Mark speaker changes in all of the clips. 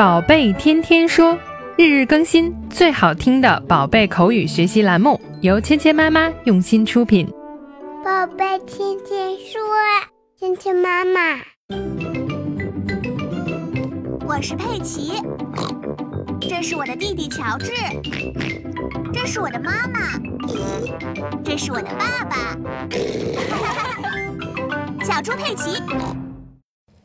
Speaker 1: 宝贝天天说，日日更新，最好听的宝贝口语学习栏目，由芊芊妈妈用心出品。
Speaker 2: 宝贝天天说，芊芊妈妈，
Speaker 3: 我是佩奇，这是我的弟弟乔治，这是我的妈妈，这是我的爸爸，小猪佩奇。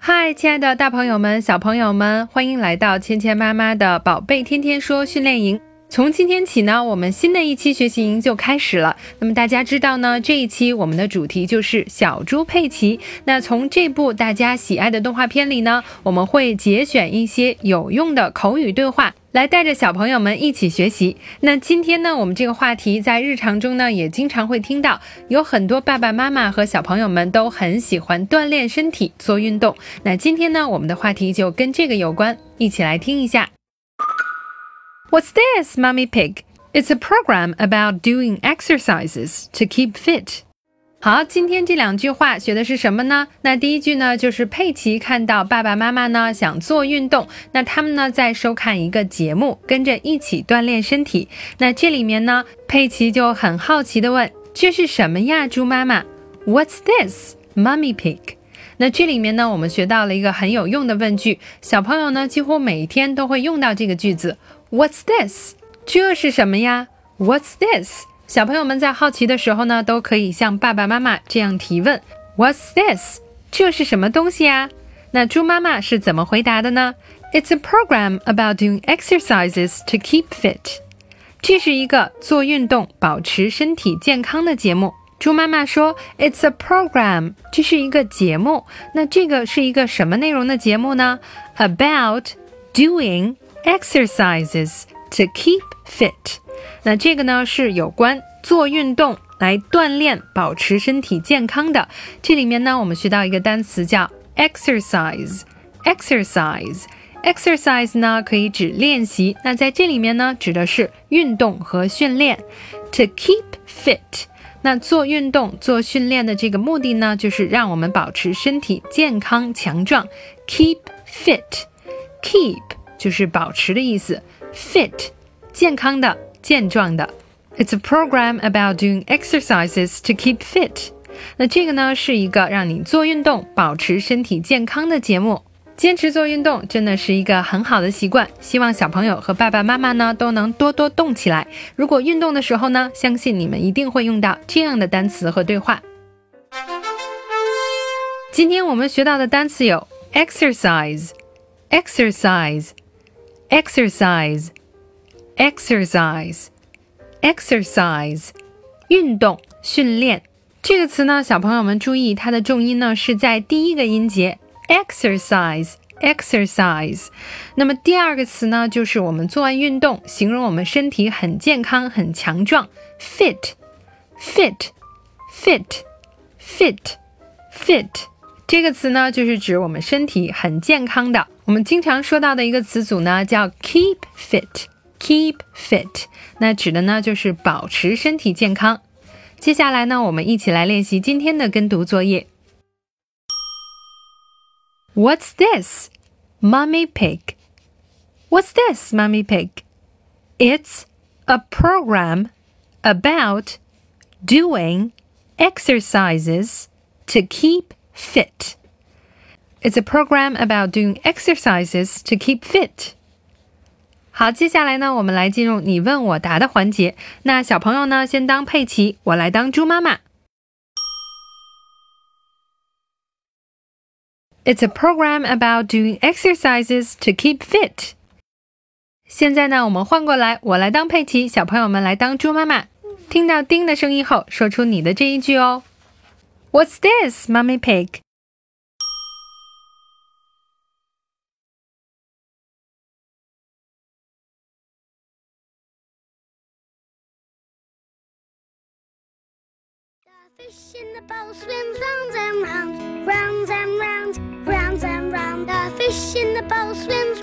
Speaker 1: 嗨，亲爱的大朋友们、小朋友们，欢迎来到芊芊妈妈的宝贝天天说训练营。从今天起呢，我们新的一期学习营就开始了。那么大家知道呢，这一期我们的主题就是小猪佩奇。那从这部大家喜爱的动画片里呢，我们会节选一些有用的口语对话。来带着小朋友们一起学习。那今天呢，我们这个话题在日常中呢也经常会听到，有很多爸爸妈妈和小朋友们都很喜欢锻炼身体、做运动。那今天呢，我们的话题就跟这个有关，一起来听一下。What's this, Mummy Pig? It's a program about doing exercises to keep fit. 好，今天这两句话学的是什么呢？那第一句呢，就是佩奇看到爸爸妈妈呢想做运动，那他们呢在收看一个节目，跟着一起锻炼身体。那这里面呢，佩奇就很好奇的问：“这是什么呀，猪妈妈？”What's this, Mummy Pig？那这里面呢，我们学到了一个很有用的问句，小朋友呢几乎每天都会用到这个句子。What's this？这是什么呀？What's this？小朋友们在好奇的时候呢，都可以向爸爸妈妈这样提问：What's this？这是什么东西呀？那猪妈妈是怎么回答的呢？It's a program about doing exercises to keep fit。这是一个做运动、保持身体健康的节目。猪妈妈说：“It's a program。这是一个节目。那这个是一个什么内容的节目呢？About doing exercises to keep fit。”那这个呢是有关做运动来锻炼、保持身体健康的。这里面呢，我们学到一个单词叫 exercise。exercise，exercise 呢可以指练习。那在这里面呢，指的是运动和训练。To keep fit，那做运动、做训练的这个目的呢，就是让我们保持身体健康强壮。Keep fit，keep 就是保持的意思，fit 健康的。健壮的。It's a program about doing exercises to keep fit。那这个呢是一个让你做运动、保持身体健康的节目。坚持做运动真的是一个很好的习惯，希望小朋友和爸爸妈妈呢都能多多动起来。如果运动的时候呢，相信你们一定会用到这样的单词和对话。今天我们学到的单词有 exercise，exercise。Exercise. 运动训练。这个词呢，小朋友们注意，它的重音呢是在第一个音节。Exercise exercise。那么第二个词呢，就是我们做完运动，形容我们身体很健康、很强壮，fit fit fit fit fit。这个词呢，就是指我们身体很健康的。我们经常说到的一个词组呢，叫 keep fit。Keep fit，那指的呢就是保持身体健康。接下来呢，我们一起来练习今天的跟读作业。What's this, Mummy Pig? What's this, Mummy Pig? It's a program about doing exercises to keep fit. It's a program about doing exercises to keep fit. 好，接下来呢，我们来进入你问我答的环节。那小朋友呢，先当佩奇，我来当猪妈妈。It's a program about doing exercises to keep fit。现在呢，我们换过来，我来当佩奇，小朋友们来当猪妈妈。听到“叮”的声音后，说出你的这一句哦。What's this, Mummy Pig?
Speaker 2: fish in the bowl swims round and round, round and round, round and round. The fish in the bowl swims